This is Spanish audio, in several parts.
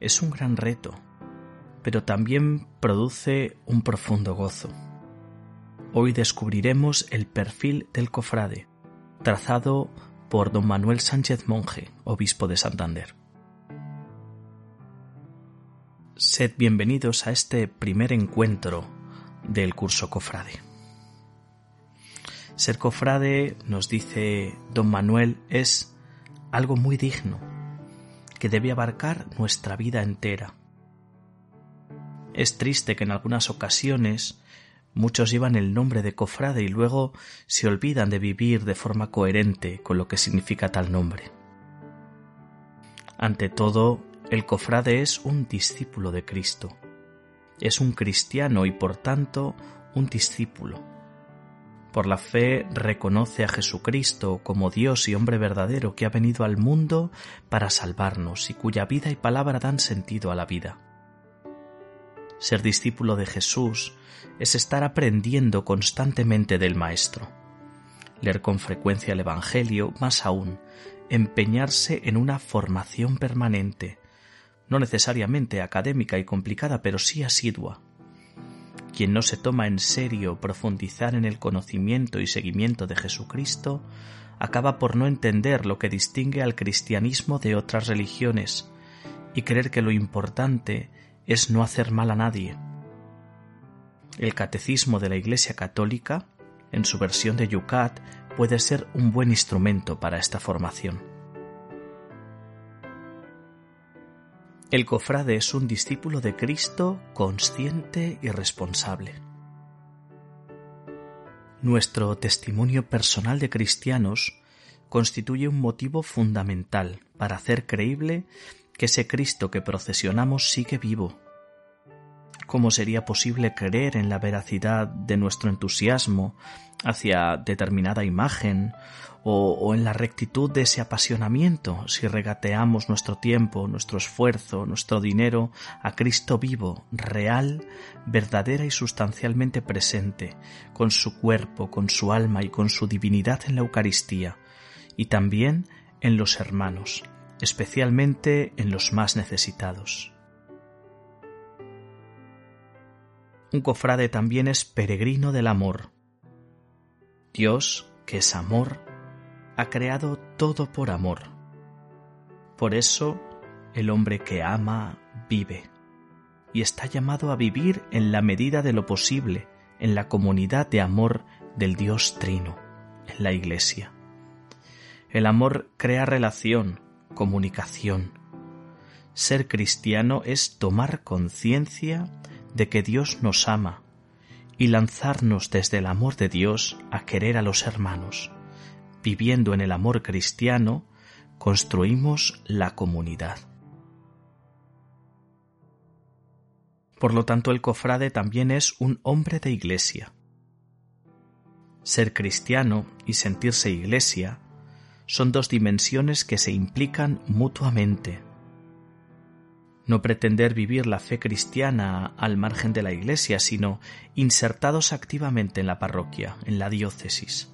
es un gran reto, pero también produce un profundo gozo. Hoy descubriremos el perfil del cofrade, trazado por don Manuel Sánchez Monje, obispo de Santander. Sed bienvenidos a este primer encuentro del curso cofrade. Ser cofrade, nos dice don Manuel, es algo muy digno, que debe abarcar nuestra vida entera. Es triste que en algunas ocasiones muchos llevan el nombre de cofrade y luego se olvidan de vivir de forma coherente con lo que significa tal nombre. Ante todo, el cofrade es un discípulo de Cristo. Es un cristiano y por tanto un discípulo. Por la fe reconoce a Jesucristo como Dios y hombre verdadero que ha venido al mundo para salvarnos y cuya vida y palabra dan sentido a la vida. Ser discípulo de Jesús es estar aprendiendo constantemente del Maestro. Leer con frecuencia el Evangelio, más aún, empeñarse en una formación permanente, no necesariamente académica y complicada, pero sí asidua. Quien no se toma en serio profundizar en el conocimiento y seguimiento de Jesucristo, acaba por no entender lo que distingue al cristianismo de otras religiones y creer que lo importante es no hacer mal a nadie. El catecismo de la Iglesia Católica, en su versión de Yucat, puede ser un buen instrumento para esta formación. El cofrade es un discípulo de Cristo consciente y responsable. Nuestro testimonio personal de cristianos constituye un motivo fundamental para hacer creíble que ese Cristo que procesionamos sigue vivo. ¿Cómo sería posible creer en la veracidad de nuestro entusiasmo hacia determinada imagen o, en la rectitud de ese apasionamiento si regateamos nuestro tiempo, nuestro esfuerzo, nuestro dinero a Cristo vivo, real, verdadera y sustancialmente presente, con su cuerpo, con su alma y con su divinidad en la Eucaristía, y también en los hermanos, especialmente en los más necesitados. Un cofrade también es peregrino del amor. Dios, que es amor, ha creado todo por amor. Por eso, el hombre que ama vive y está llamado a vivir en la medida de lo posible en la comunidad de amor del Dios Trino, en la Iglesia. El amor crea relación, comunicación. Ser cristiano es tomar conciencia de que Dios nos ama y lanzarnos desde el amor de Dios a querer a los hermanos. Viviendo en el amor cristiano, construimos la comunidad. Por lo tanto, el cofrade también es un hombre de iglesia. Ser cristiano y sentirse iglesia son dos dimensiones que se implican mutuamente. No pretender vivir la fe cristiana al margen de la Iglesia, sino insertados activamente en la parroquia, en la diócesis.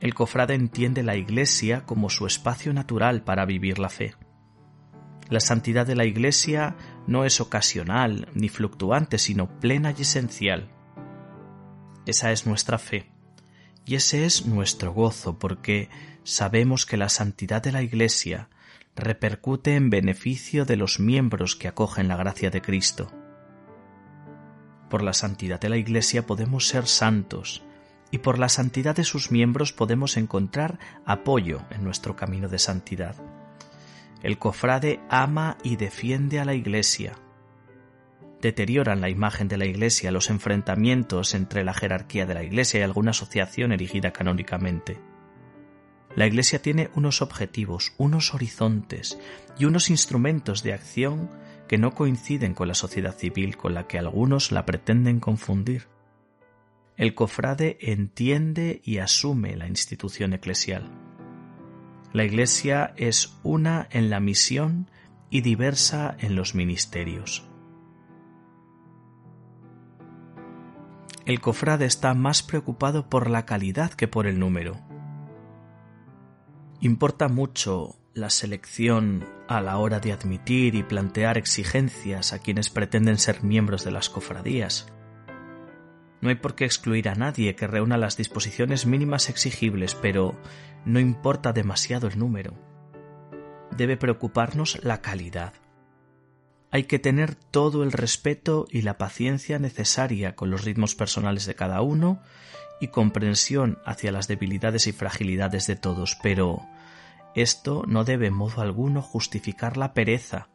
El cofrade entiende la Iglesia como su espacio natural para vivir la fe. La santidad de la Iglesia no es ocasional ni fluctuante, sino plena y esencial. Esa es nuestra fe y ese es nuestro gozo porque sabemos que la santidad de la Iglesia repercute en beneficio de los miembros que acogen la gracia de Cristo. Por la santidad de la Iglesia podemos ser santos y por la santidad de sus miembros podemos encontrar apoyo en nuestro camino de santidad. El cofrade ama y defiende a la Iglesia, deterioran la imagen de la Iglesia los enfrentamientos entre la jerarquía de la Iglesia y alguna asociación erigida canónicamente. La Iglesia tiene unos objetivos, unos horizontes y unos instrumentos de acción que no coinciden con la sociedad civil con la que algunos la pretenden confundir. El cofrade entiende y asume la institución eclesial. La Iglesia es una en la misión y diversa en los ministerios. El cofrade está más preocupado por la calidad que por el número. Importa mucho la selección a la hora de admitir y plantear exigencias a quienes pretenden ser miembros de las cofradías. No hay por qué excluir a nadie que reúna las disposiciones mínimas exigibles, pero no importa demasiado el número. Debe preocuparnos la calidad. Hay que tener todo el respeto y la paciencia necesaria con los ritmos personales de cada uno y comprensión hacia las debilidades y fragilidades de todos, pero esto no debe en modo alguno justificar la pereza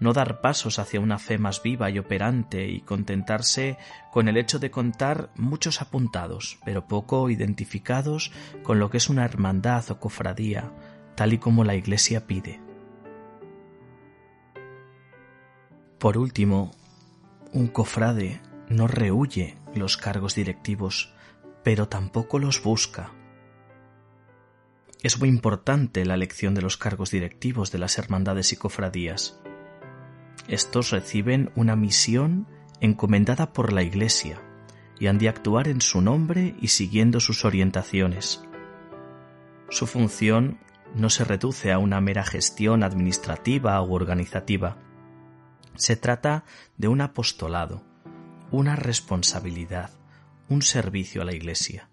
no dar pasos hacia una fe más viva y operante y contentarse con el hecho de contar muchos apuntados, pero poco identificados con lo que es una hermandad o cofradía, tal y como la Iglesia pide. Por último, un cofrade no rehuye los cargos directivos, pero tampoco los busca. Es muy importante la elección de los cargos directivos de las hermandades y cofradías estos reciben una misión encomendada por la Iglesia y han de actuar en su nombre y siguiendo sus orientaciones. Su función no se reduce a una mera gestión administrativa u organizativa. Se trata de un apostolado, una responsabilidad, un servicio a la Iglesia.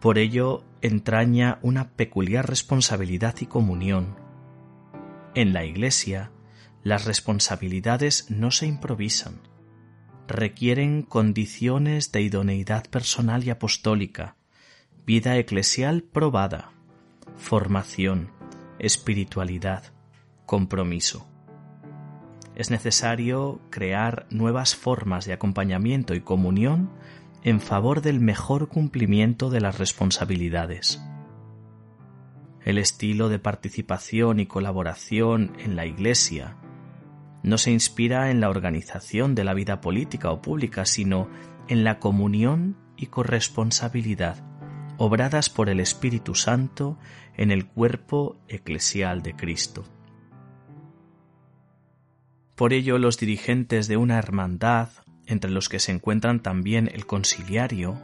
Por ello entraña una peculiar responsabilidad y comunión. En la Iglesia las responsabilidades no se improvisan, requieren condiciones de idoneidad personal y apostólica, vida eclesial probada, formación, espiritualidad, compromiso. Es necesario crear nuevas formas de acompañamiento y comunión en favor del mejor cumplimiento de las responsabilidades. El estilo de participación y colaboración en la Iglesia no se inspira en la organización de la vida política o pública, sino en la comunión y corresponsabilidad obradas por el Espíritu Santo en el cuerpo eclesial de Cristo. Por ello los dirigentes de una hermandad, entre los que se encuentran también el conciliario,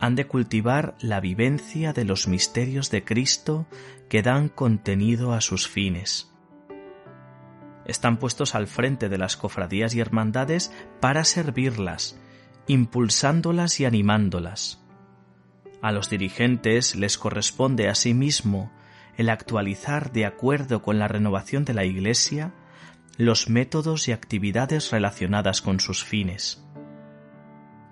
han de cultivar la vivencia de los misterios de Cristo que dan contenido a sus fines, están puestos al frente de las cofradías y hermandades para servirlas, impulsándolas y animándolas. A los dirigentes les corresponde asimismo el actualizar de acuerdo con la renovación de la Iglesia los métodos y actividades relacionadas con sus fines.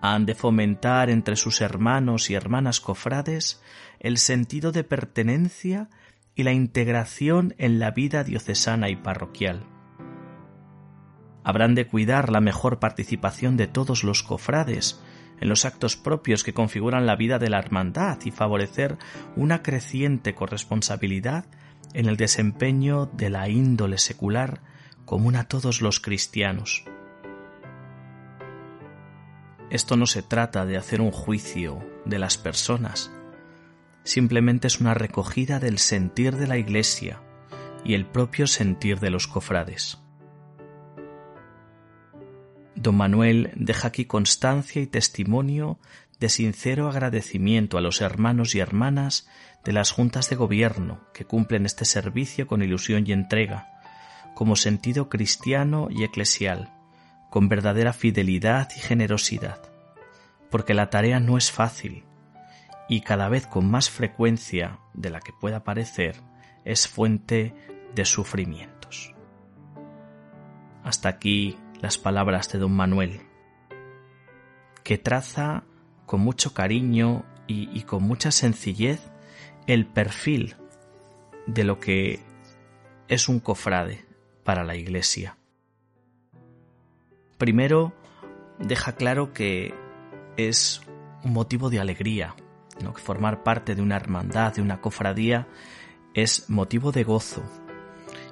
Han de fomentar entre sus hermanos y hermanas cofrades el sentido de pertenencia y la integración en la vida diocesana y parroquial habrán de cuidar la mejor participación de todos los cofrades en los actos propios que configuran la vida de la hermandad y favorecer una creciente corresponsabilidad en el desempeño de la índole secular común a todos los cristianos. Esto no se trata de hacer un juicio de las personas, simplemente es una recogida del sentir de la Iglesia y el propio sentir de los cofrades. Don Manuel deja aquí constancia y testimonio de sincero agradecimiento a los hermanos y hermanas de las juntas de gobierno que cumplen este servicio con ilusión y entrega, como sentido cristiano y eclesial, con verdadera fidelidad y generosidad, porque la tarea no es fácil y cada vez con más frecuencia de la que pueda parecer es fuente de sufrimientos. Hasta aquí las palabras de don Manuel, que traza con mucho cariño y, con mucha sencillez el perfil de lo que es un cofrade para la Iglesia. Primero, deja claro que es un motivo de alegría ¿no? que formar parte de una hermandad, de una cofradía, es motivo de gozo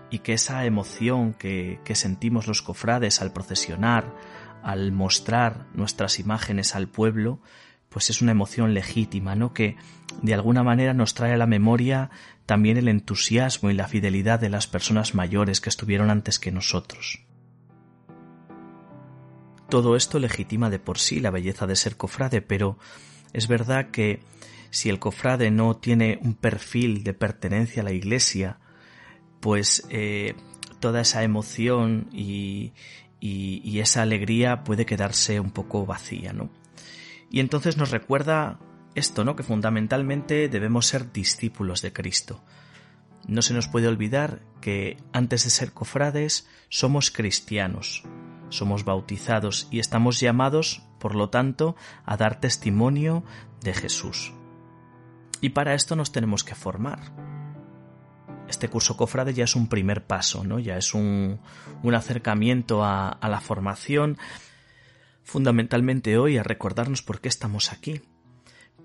y que esa emoción que, que sentimos los cofrades al procesionar, al mostrar nuestras imágenes al pueblo, pues es una emoción legítima, ¿no? Que de alguna manera nos trae a la memoria también el entusiasmo y la fidelidad de las personas mayores que estuvieron antes que nosotros. Todo esto legitima de por sí la belleza de ser cofrade, pero es verdad que si el cofrade no tiene un perfil de pertenencia a la iglesia, pues eh, toda esa emoción y, y, esa alegría puede quedarse un poco vacía, ¿no? Y entonces nos recuerda esto, ¿no? Que fundamentalmente debemos ser discípulos de Cristo. No se nos puede olvidar que antes de ser cofrades somos cristianos, somos bautizados y estamos llamados, por lo tanto, a dar testimonio de Jesús. Y para esto nos tenemos que formar. Este curso cofrade ya es un primer paso, ¿no? Ya es un, acercamiento a la formación, fundamentalmente hoy a recordarnos por qué estamos aquí,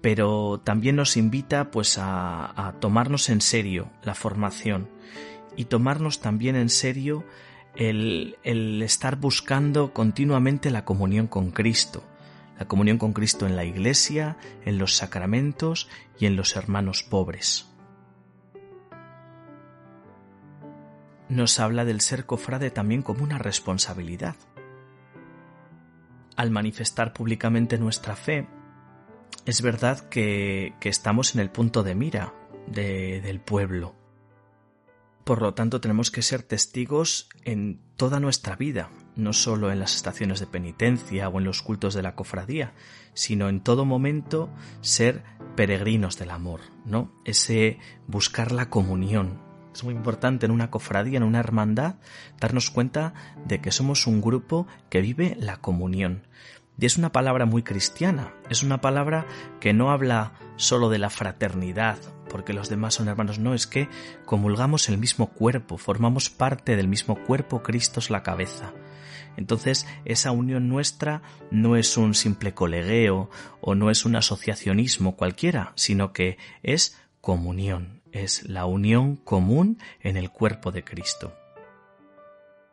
pero también nos invita pues a, tomarnos en serio la formación y tomarnos también en serio el, el estar buscando continuamente la comunión con Cristo, la comunión con Cristo en la Iglesia, en los sacramentos y en los hermanos pobres. Nos habla del ser cofrade también como una responsabilidad. Al manifestar públicamente nuestra fe, es verdad que, estamos en el punto de mira de, del pueblo. Por lo tanto, tenemos que ser testigos en toda nuestra vida, no solo en las estaciones de penitencia o en los cultos de la cofradía, sino en todo momento ser peregrinos del amor, ¿no? Ese buscar la comunión. Es muy importante en una cofradía, en una hermandad, darnos cuenta de que somos un grupo que vive la comunión. Y es una palabra muy cristiana, es una palabra que no habla solo de la fraternidad, porque los demás son hermanos, no, es que comulgamos el mismo cuerpo, formamos parte del mismo cuerpo, Cristo es la cabeza. Entonces, esa unión nuestra no es un simple colegueo o no es un asociacionismo cualquiera, sino que es comunión, es la unión común en el cuerpo de Cristo.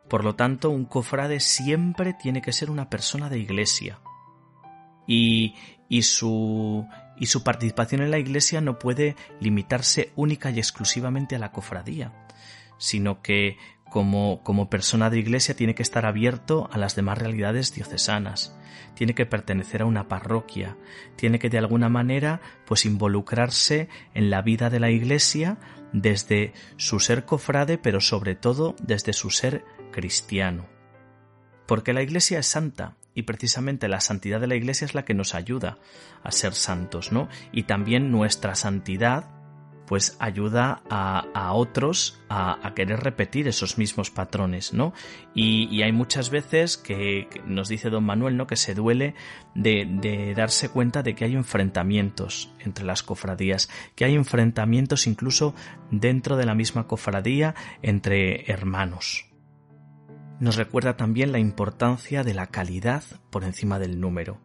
Por lo tanto, un cofrade siempre tiene que ser una persona de iglesia. Y, y, su, y su participación en la iglesia no puede limitarse única y exclusivamente a la cofradía, sino que como, como persona de iglesia tiene que estar abierto a las demás realidades diocesanas, tiene que pertenecer a una parroquia, tiene que de alguna manera pues involucrarse en la vida de la iglesia desde su ser cofrade, pero sobre todo desde su ser cristiano. Porque la Iglesia es santa y precisamente la santidad de la Iglesia es la que nos ayuda a ser santos, ¿no? Y también nuestra santidad pues ayuda a, otros a, querer repetir esos mismos patrones, ¿no? Y, hay muchas veces que, nos dice don Manuel, ¿no? Que se duele de, darse cuenta de que hay enfrentamientos entre las cofradías, que hay enfrentamientos incluso dentro de la misma cofradía entre hermanos nos recuerda también la importancia de la calidad por encima del número.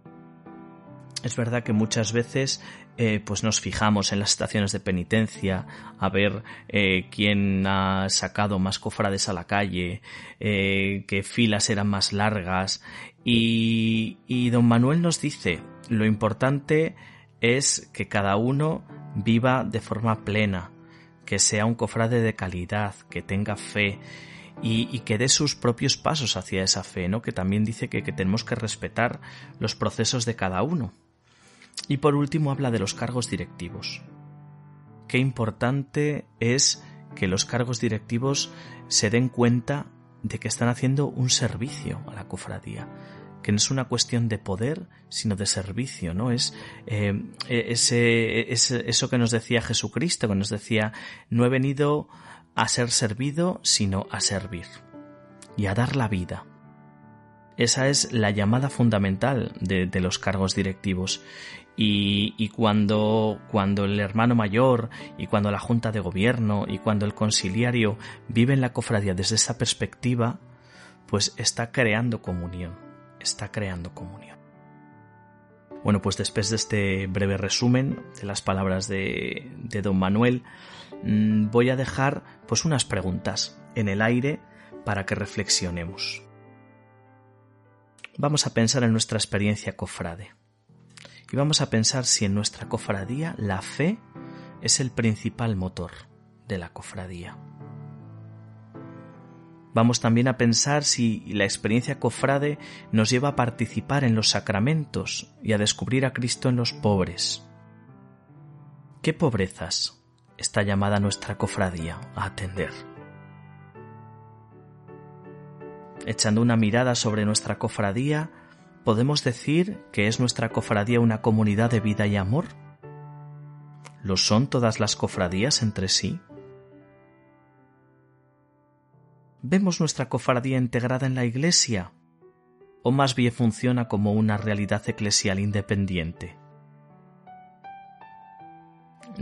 Es verdad que muchas veces eh, pues nos fijamos en las estaciones de penitencia a ver eh, quién ha sacado más cofrades a la calle, eh, qué filas eran más largas y, y don Manuel nos dice lo importante es que cada uno viva de forma plena, que sea un cofrade de calidad, que tenga fe, y, que dé sus propios pasos hacia esa fe, ¿no? Que también dice que, que tenemos que respetar los procesos de cada uno. Y por último habla de los cargos directivos. Qué importante es que los cargos directivos se den cuenta de que están haciendo un servicio a la cofradía, que no es una cuestión de poder, sino de servicio, ¿no? Es eh, eso que nos decía Jesucristo, que nos decía, no he venido a ser servido, sino a servir y a dar la vida. Esa es la llamada fundamental de, los cargos directivos. Y, cuando, cuando el hermano mayor y cuando la junta de gobierno y cuando el conciliario viven la cofradía desde esa perspectiva, pues está creando comunión, está creando comunión. Bueno, pues después de este breve resumen de las palabras de, de don Manuel, mm, voy a dejar pues unas preguntas en el aire para que reflexionemos. Vamos a pensar en nuestra experiencia cofrade. Y vamos a pensar si en nuestra cofradía la fe es el principal motor de la cofradía. Vamos también a pensar si la experiencia cofrade nos lleva a participar en los sacramentos y a descubrir a Cristo en los pobres. ¿Qué pobrezas está llamada nuestra cofradía a atender? Echando una mirada sobre nuestra cofradía, ¿podemos decir que es nuestra cofradía una comunidad de vida y amor? ¿Lo son todas las cofradías entre sí? ¿Vemos nuestra cofradía integrada en la Iglesia? ¿O más bien funciona como una realidad eclesial independiente?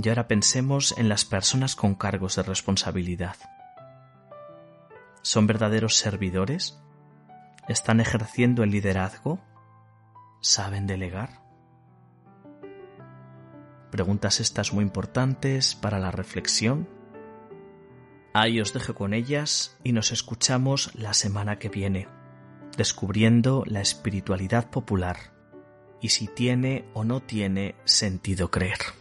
Y ahora pensemos en las personas con cargos de responsabilidad. ¿Son verdaderos servidores? ¿Están ejerciendo el liderazgo? ¿Saben delegar? Preguntas estas muy importantes para la reflexión Ahí os dejo con ellas y nos escuchamos la semana que viene, descubriendo la espiritualidad popular y si tiene o no tiene sentido creer.